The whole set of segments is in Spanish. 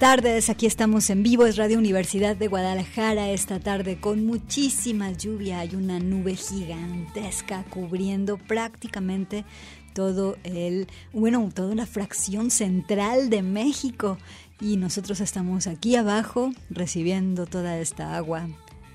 Tardes, aquí estamos en vivo, es Radio Universidad de Guadalajara esta tarde con muchísima lluvia, hay una nube gigantesca cubriendo prácticamente todo el, bueno, toda la fracción central de México. Y nosotros estamos aquí abajo recibiendo toda esta agua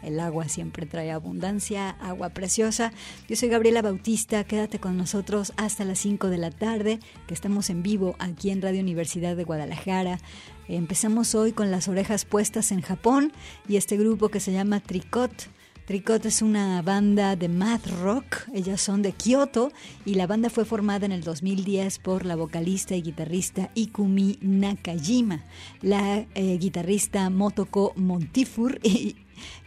el agua siempre trae abundancia, agua preciosa. Yo soy Gabriela Bautista, quédate con nosotros hasta las 5 de la tarde, que estamos en vivo aquí en Radio Universidad de Guadalajara. Empezamos hoy con las orejas puestas en Japón y este grupo que se llama Tricot. Tricot es una banda de math rock, ellas son de Kyoto y la banda fue formada en el 2010 por la vocalista y guitarrista Ikumi Nakajima, la eh, guitarrista Motoko Montifur y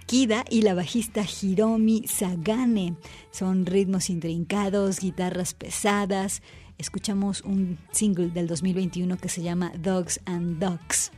Kida y la bajista Hiromi Sagane. Son ritmos intrincados, guitarras pesadas. Escuchamos un single del 2021 que se llama Dogs and Dogs.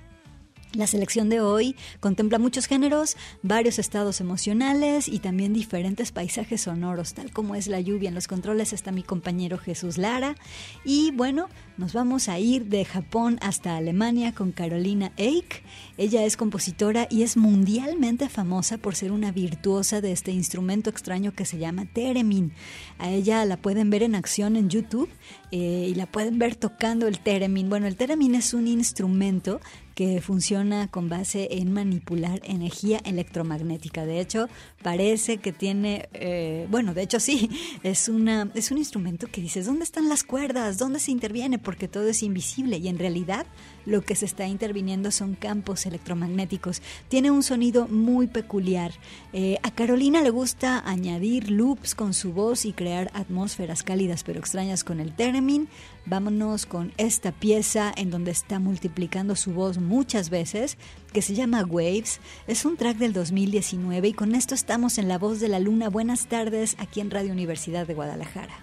La selección de hoy contempla muchos géneros, varios estados emocionales y también diferentes paisajes sonoros, tal como es la lluvia. En los controles está mi compañero Jesús Lara. Y bueno, nos vamos a ir de Japón hasta Alemania con Carolina Eich. Ella es compositora y es mundialmente famosa por ser una virtuosa de este instrumento extraño que se llama Theremin. A ella la pueden ver en acción en YouTube eh, y la pueden ver tocando el Theremin. Bueno, el Theremin es un instrumento que funciona con base en manipular energía electromagnética. De hecho, parece que tiene, eh, bueno, de hecho sí, es, una, es un instrumento que dices, ¿dónde están las cuerdas? ¿Dónde se interviene? Porque todo es invisible y en realidad lo que se está interviniendo son campos electromagnéticos. Tiene un sonido muy peculiar. Eh, a Carolina le gusta añadir loops con su voz y crear atmósferas cálidas pero extrañas con el theremin. Vámonos con esta pieza en donde está multiplicando su voz muchas veces, que se llama Waves. Es un track del 2019 y con esto estamos en La Voz de la Luna. Buenas tardes aquí en Radio Universidad de Guadalajara.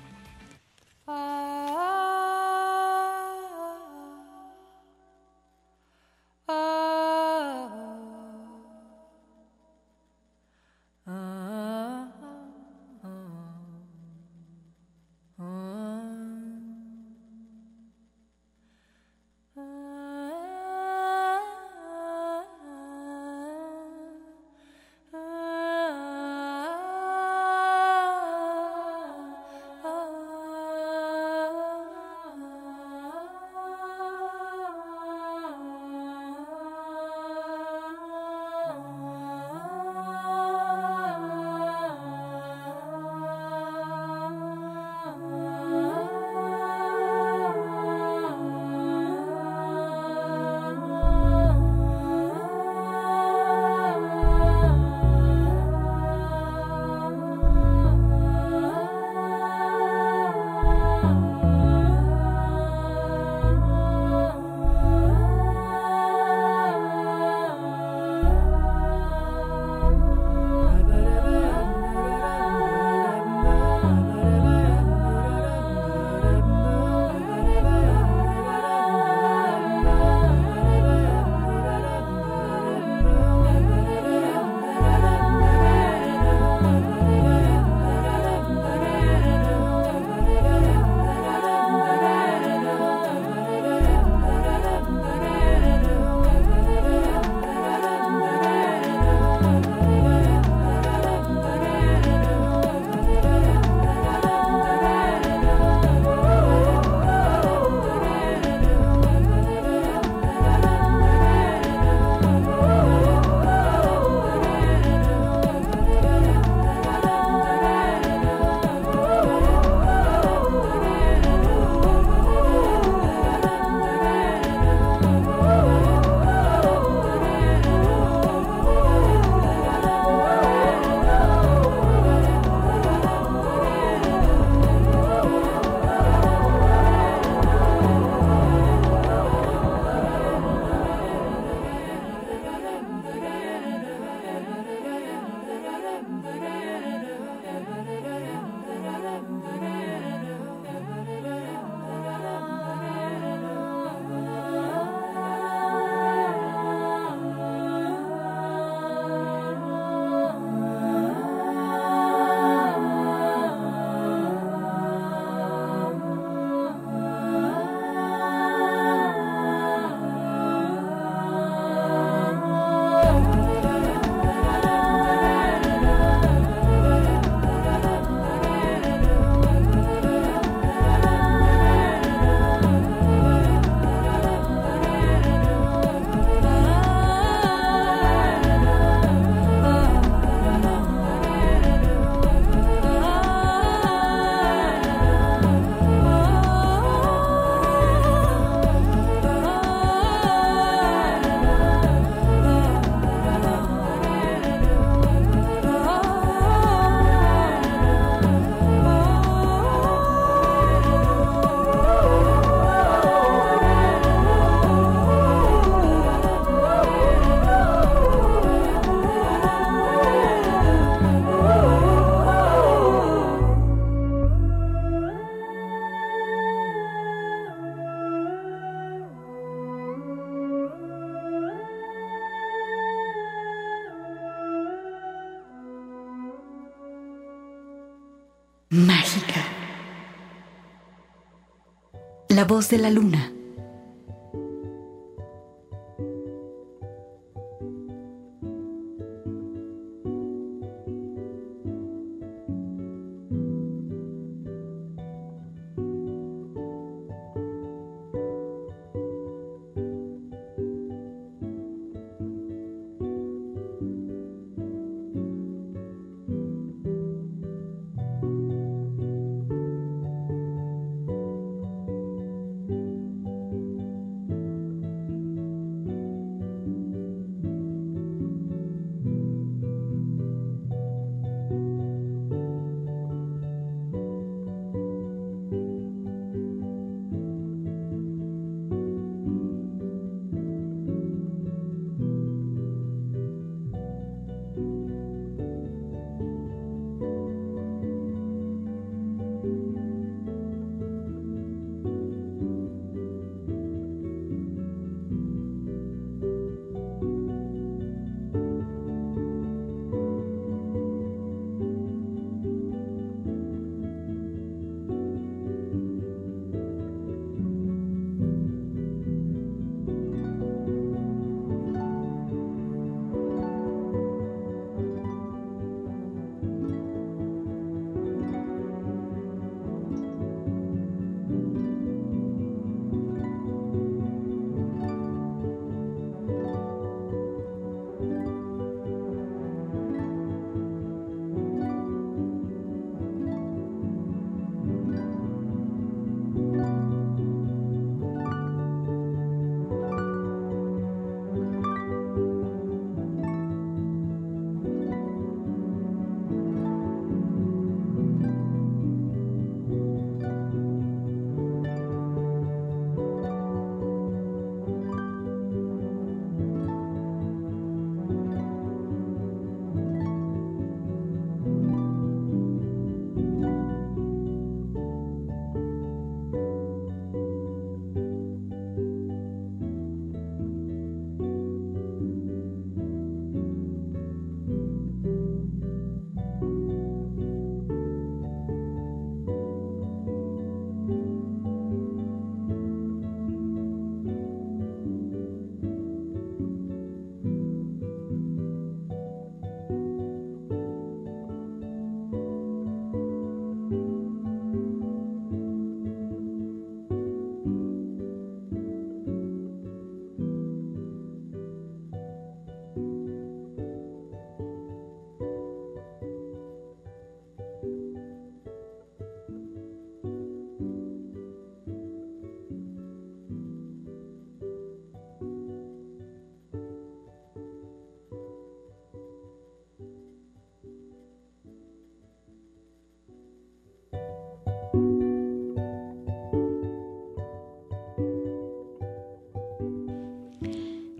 La voz de la luna.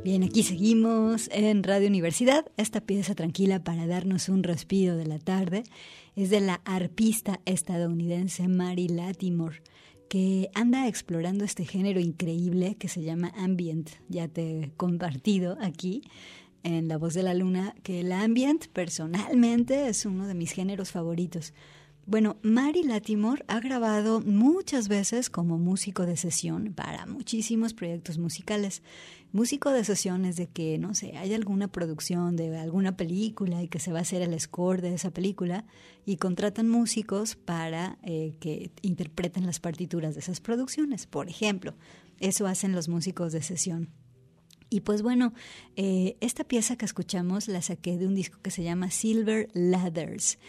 Bien, aquí seguimos en Radio Universidad. Esta pieza tranquila para darnos un respiro de la tarde es de la arpista estadounidense Mary Latimore, que anda explorando este género increíble que se llama ambient. Ya te he compartido aquí en La Voz de la Luna que el ambient personalmente es uno de mis géneros favoritos. Bueno, Mary Latimore ha grabado muchas veces como músico de sesión para muchísimos proyectos musicales. Músico de sesión es de que, no sé, hay alguna producción de alguna película y que se va a hacer el score de esa película y contratan músicos para eh, que interpreten las partituras de esas producciones. Por ejemplo, eso hacen los músicos de sesión. Y pues bueno, eh, esta pieza que escuchamos la saqué de un disco que se llama Silver Ladders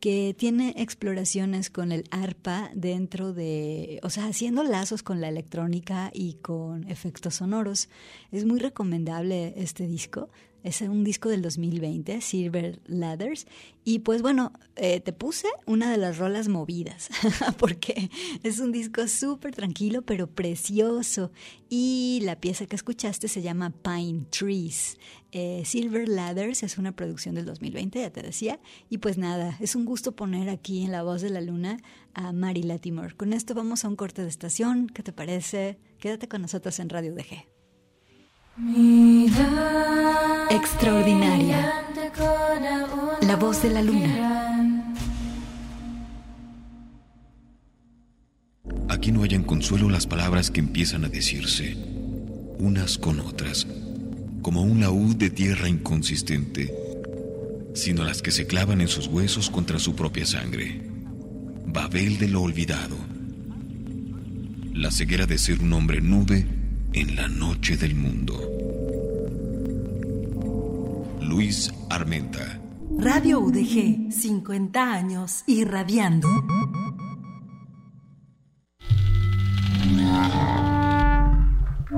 que tiene exploraciones con el arpa dentro de, o sea, haciendo lazos con la electrónica y con efectos sonoros. Es muy recomendable este disco. Es un disco del 2020, Silver Ladders. Y pues bueno, eh, te puse una de las rolas movidas, porque es un disco súper tranquilo, pero precioso. Y la pieza que escuchaste se llama Pine Trees. Eh, Silver Ladders es una producción del 2020, ya te decía. Y pues nada, es un gusto poner aquí en La Voz de la Luna a Mary Latimore. Con esto vamos a un corte de estación. ¿Qué te parece? Quédate con nosotros en Radio DG. Extraordinaria. La voz de la luna. Aquí no hayan consuelo las palabras que empiezan a decirse, unas con otras, como un laúd de tierra inconsistente, sino las que se clavan en sus huesos contra su propia sangre. Babel de lo olvidado. La ceguera de ser un hombre nube en la noche del mundo. Luis Armenta. Radio UDG, 50 años irradiando.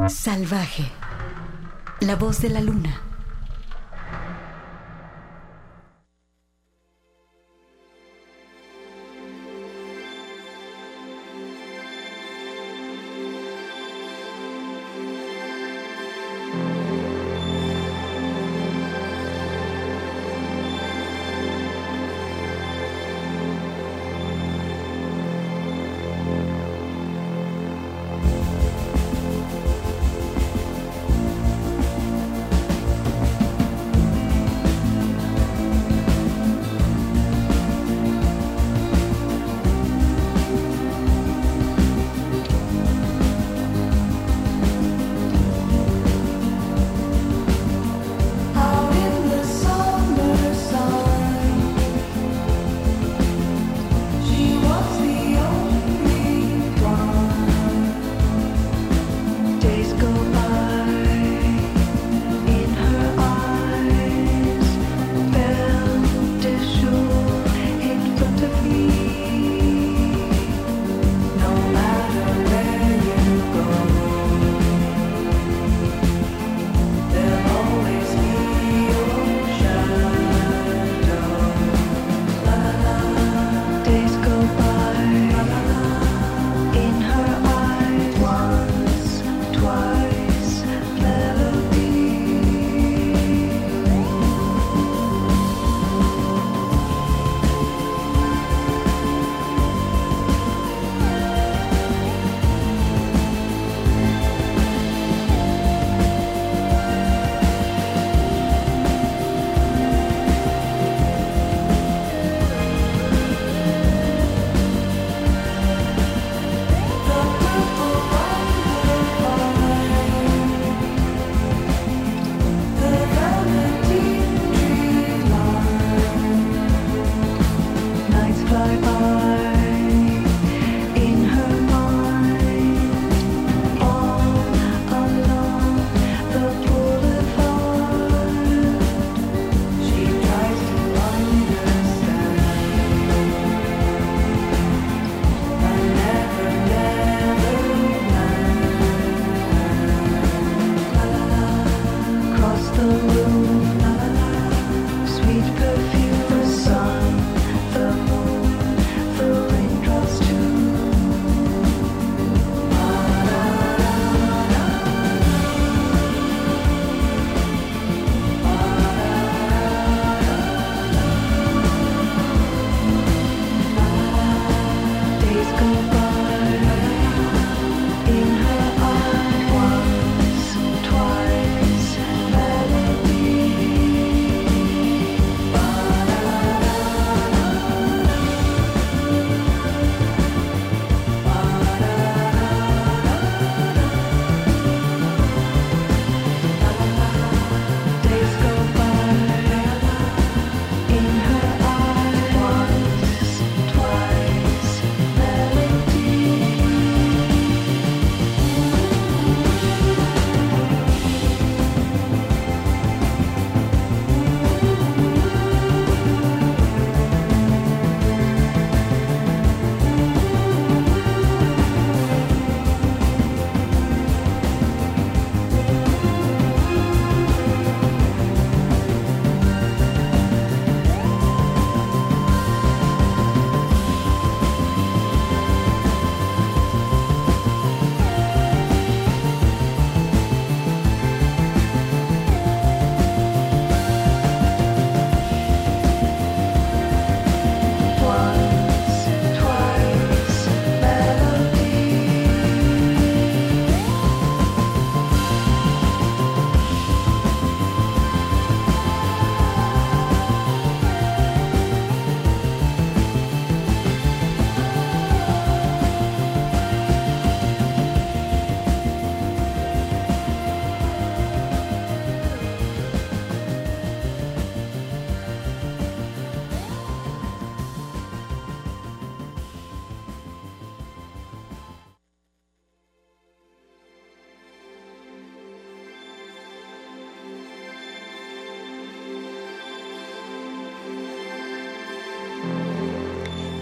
Salvaje. La voz de la luna.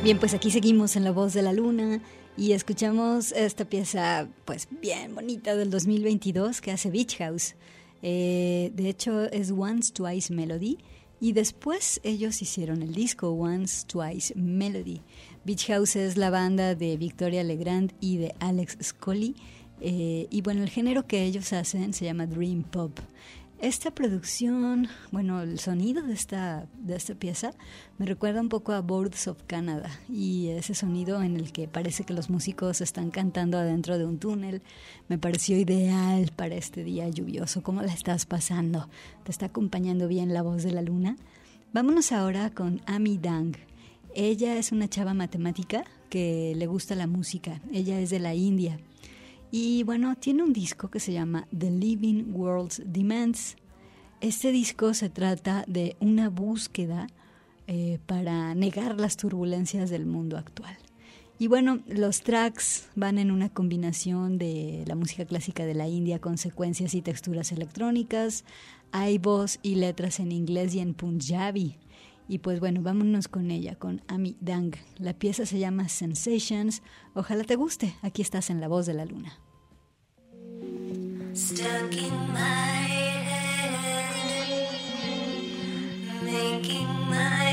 Bien, pues aquí seguimos en La Voz de la Luna y escuchamos esta pieza, pues bien bonita del 2022 que hace Beach House. Eh, de hecho, es Once Twice Melody. Y después ellos hicieron el disco Once Twice Melody. Beach House es la banda de Victoria Legrand y de Alex Scully. Eh, y bueno, el género que ellos hacen se llama Dream Pop. Esta producción, bueno, el sonido de esta, de esta pieza me recuerda un poco a Boards of Canada y ese sonido en el que parece que los músicos están cantando adentro de un túnel me pareció ideal para este día lluvioso. ¿Cómo la estás pasando? ¿Te está acompañando bien la voz de la luna? Vámonos ahora con Ami Dang. Ella es una chava matemática que le gusta la música. Ella es de la India y bueno, tiene un disco que se llama The Living World's Demands. Este disco se trata de una búsqueda eh, para negar las turbulencias del mundo actual. Y bueno, los tracks van en una combinación de la música clásica de la India con secuencias y texturas electrónicas. Hay voz y letras en inglés y en punjabi. Y pues bueno, vámonos con ella, con Ami Dang. La pieza se llama Sensations. Ojalá te guste. Aquí estás en La Voz de la Luna. Stuck in my head, making my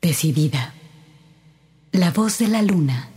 decidida. La voz de la luna.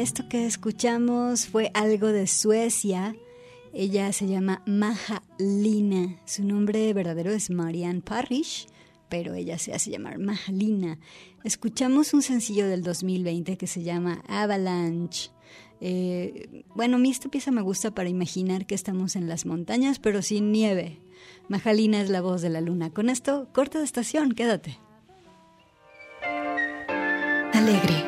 Esto que escuchamos fue algo de Suecia. Ella se llama Maja Lina. Su nombre verdadero es Marianne Parrish, pero ella se hace llamar Maja Lina. Escuchamos un sencillo del 2020 que se llama Avalanche. Eh, bueno, a mí esta pieza me gusta para imaginar que estamos en las montañas, pero sin nieve. Majalina es la voz de la luna. Con esto, corta de estación, quédate. Alegre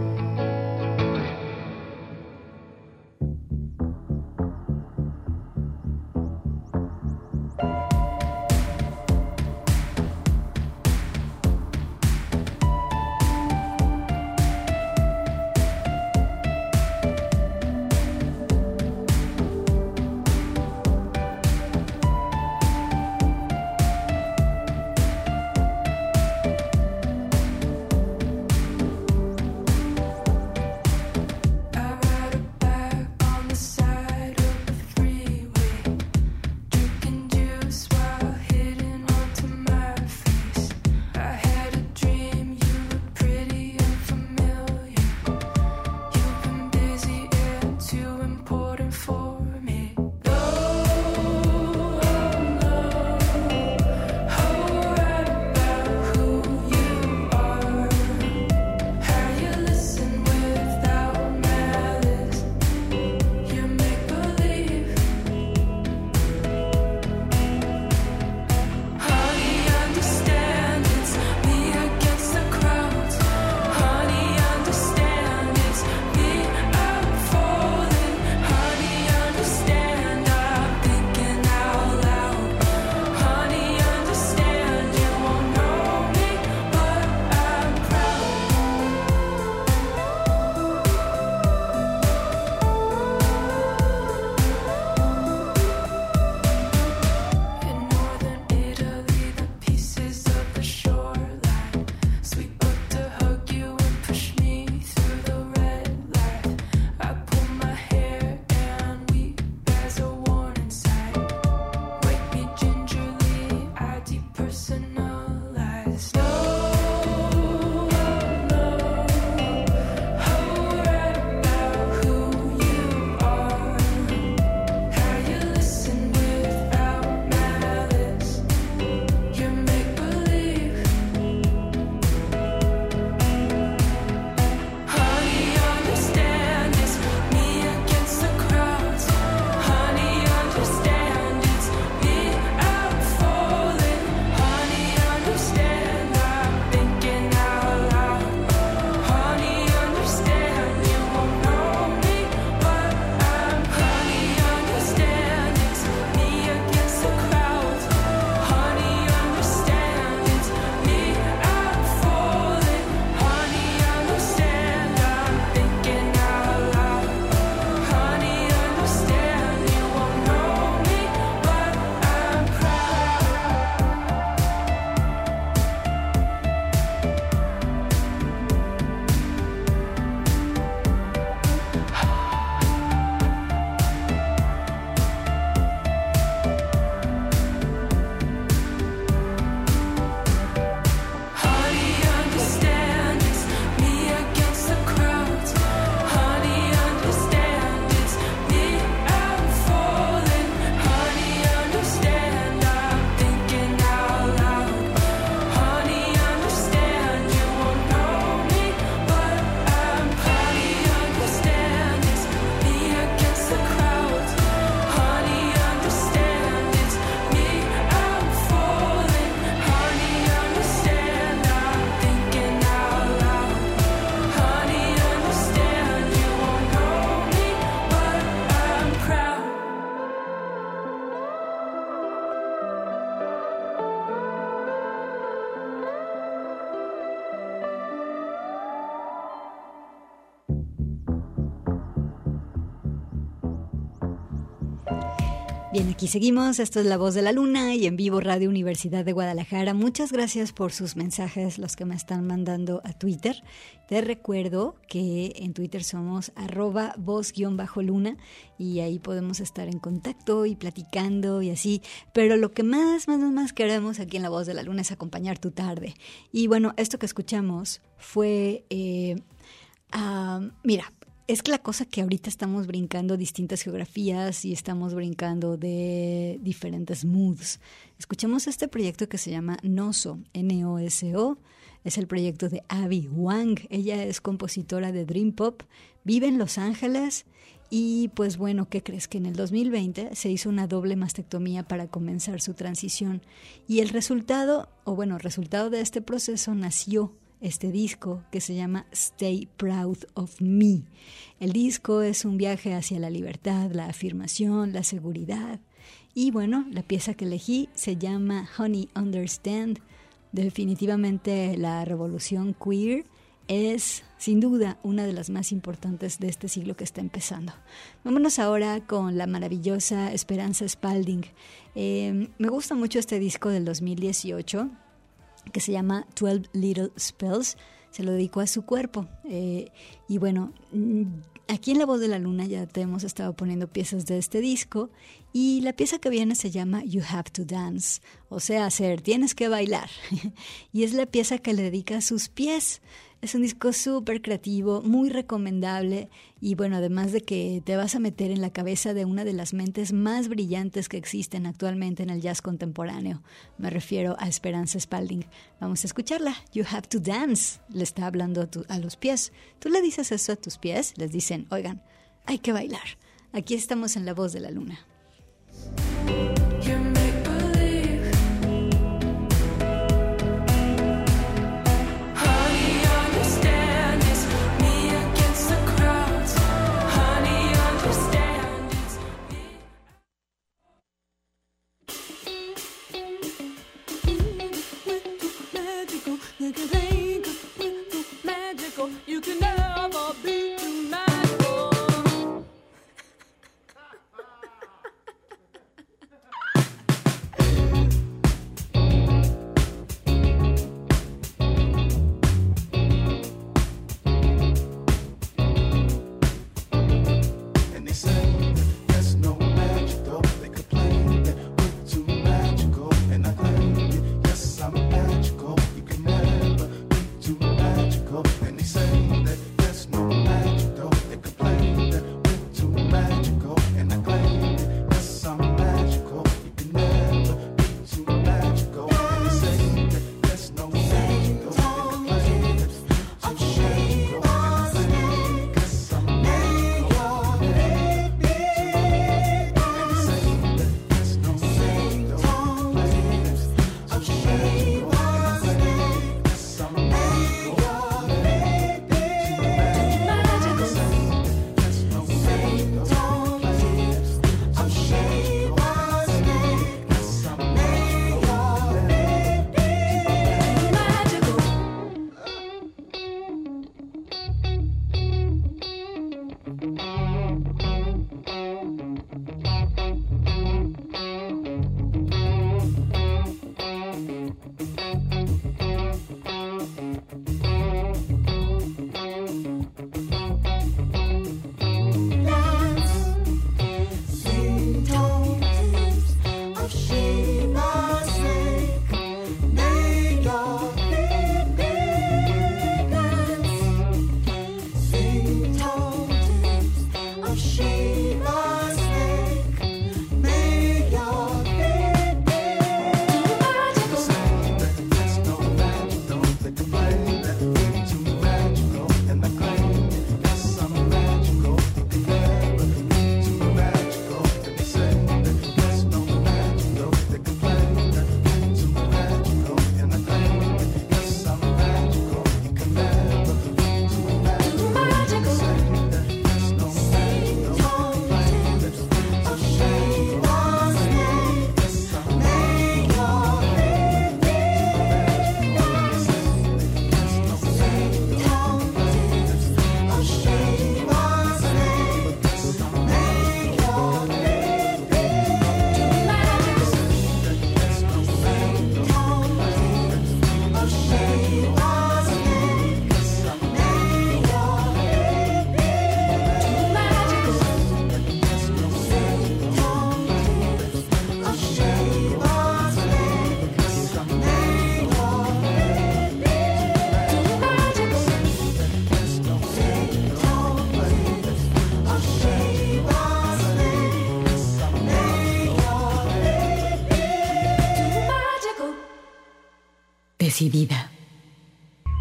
Aquí seguimos. Esto es La Voz de la Luna y en vivo Radio Universidad de Guadalajara. Muchas gracias por sus mensajes, los que me están mandando a Twitter. Te recuerdo que en Twitter somos arroba voz-luna y ahí podemos estar en contacto y platicando y así. Pero lo que más, más, más queremos aquí en La Voz de la Luna es acompañar tu tarde. Y bueno, esto que escuchamos fue... Eh, ah, mira, es que la cosa que ahorita estamos brincando distintas geografías y estamos brincando de diferentes moods. Escuchamos este proyecto que se llama Noso, N-O-S-O. Es el proyecto de Abby Wang. Ella es compositora de Dream Pop, vive en Los Ángeles y pues bueno, ¿qué crees? Que en el 2020 se hizo una doble mastectomía para comenzar su transición y el resultado, o bueno, resultado de este proceso nació este disco que se llama Stay Proud of Me. El disco es un viaje hacia la libertad, la afirmación, la seguridad. Y bueno, la pieza que elegí se llama Honey Understand. Definitivamente la revolución queer es sin duda una de las más importantes de este siglo que está empezando. Vámonos ahora con la maravillosa Esperanza Spalding. Eh, me gusta mucho este disco del 2018 que se llama 12 Little Spells. Se lo dedicó a su cuerpo. Eh, y bueno, mm, aquí en La Voz de la Luna ya te hemos estado poniendo piezas de este disco. Y la pieza que viene se llama You Have to Dance, o sea, hacer, tienes que bailar. y es la pieza que le dedica a sus pies. Es un disco súper creativo, muy recomendable y bueno, además de que te vas a meter en la cabeza de una de las mentes más brillantes que existen actualmente en el jazz contemporáneo. Me refiero a Esperanza Spalding. Vamos a escucharla. You have to dance. Le está hablando a, a los pies. Tú le dices eso a tus pies, les dicen, oigan, hay que bailar. Aquí estamos en la voz de la luna.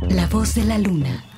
La voz de la luna.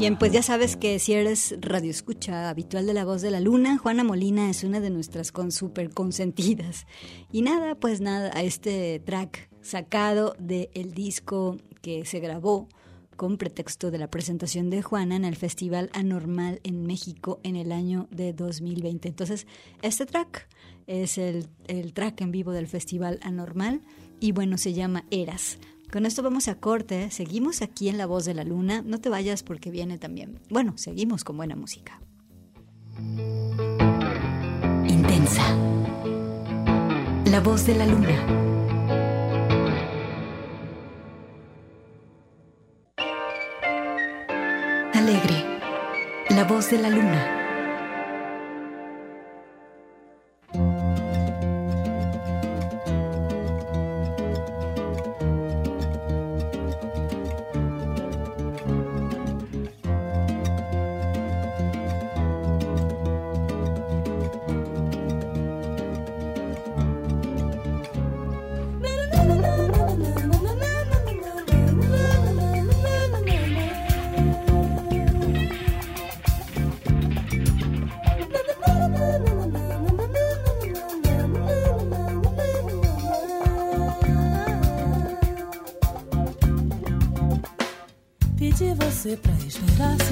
Bien, pues ya sabes que si eres radio escucha habitual de La Voz de la Luna, Juana Molina es una de nuestras con super consentidas. Y nada, pues nada, a este track sacado del disco que se grabó con pretexto de la presentación de Juana en el Festival Anormal en México en el año de 2020. Entonces, este track es el, el track en vivo del Festival Anormal y bueno, se llama Eras. Con esto vamos a corte, seguimos aquí en La Voz de la Luna, no te vayas porque viene también. Bueno, seguimos con buena música. Intensa. La Voz de la Luna. Alegre. La Voz de la Luna.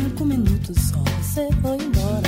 cinco minutos só você foi embora.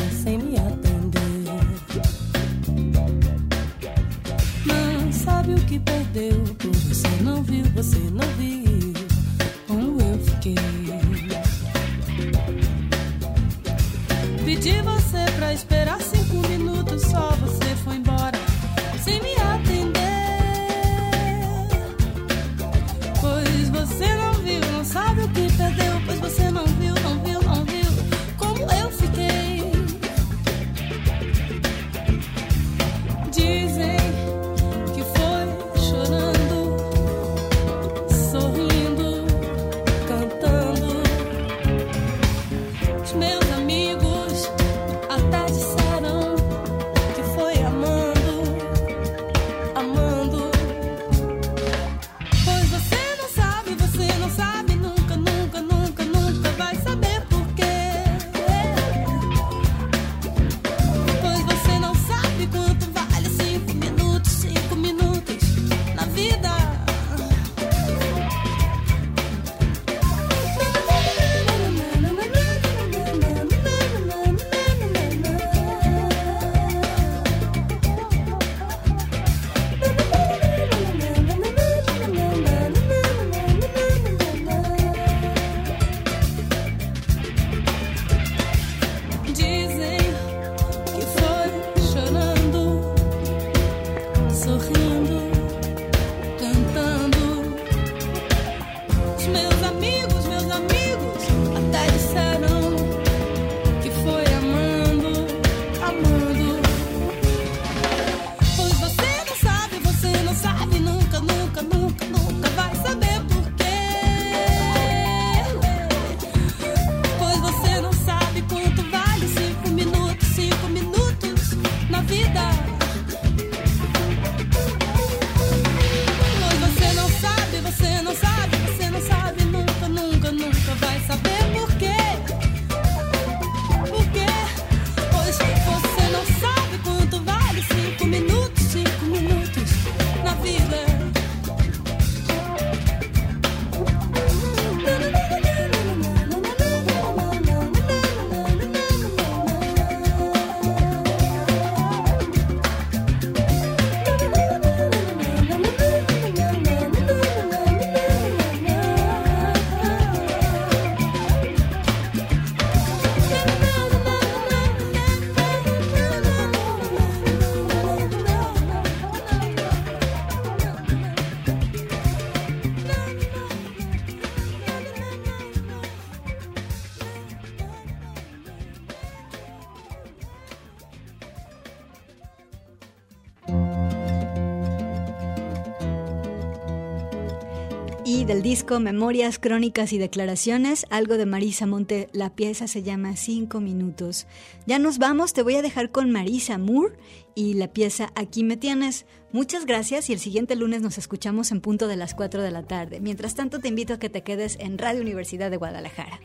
Memorias, Crónicas y Declaraciones, algo de Marisa Monte, la pieza se llama Cinco Minutos. Ya nos vamos, te voy a dejar con Marisa Moore y la pieza Aquí me tienes. Muchas gracias y el siguiente lunes nos escuchamos en punto de las 4 de la tarde. Mientras tanto te invito a que te quedes en Radio Universidad de Guadalajara.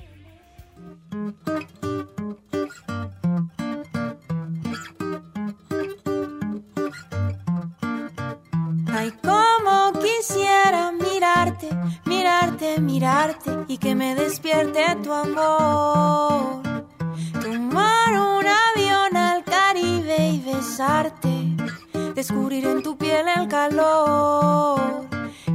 Mirarte, mirarte, y que me despierte tu amor. Tomar un avión al Caribe y besarte, descubrir en tu piel el calor.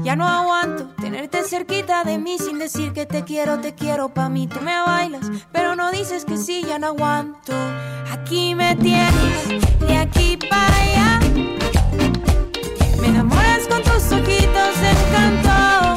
Ya no aguanto tenerte cerquita de mí sin decir que te quiero, te quiero pa' mí. Tú me bailas, pero no dices que sí, ya no aguanto. Aquí me tienes, de aquí para allá. Me enamoras con tus ojitos de encanto.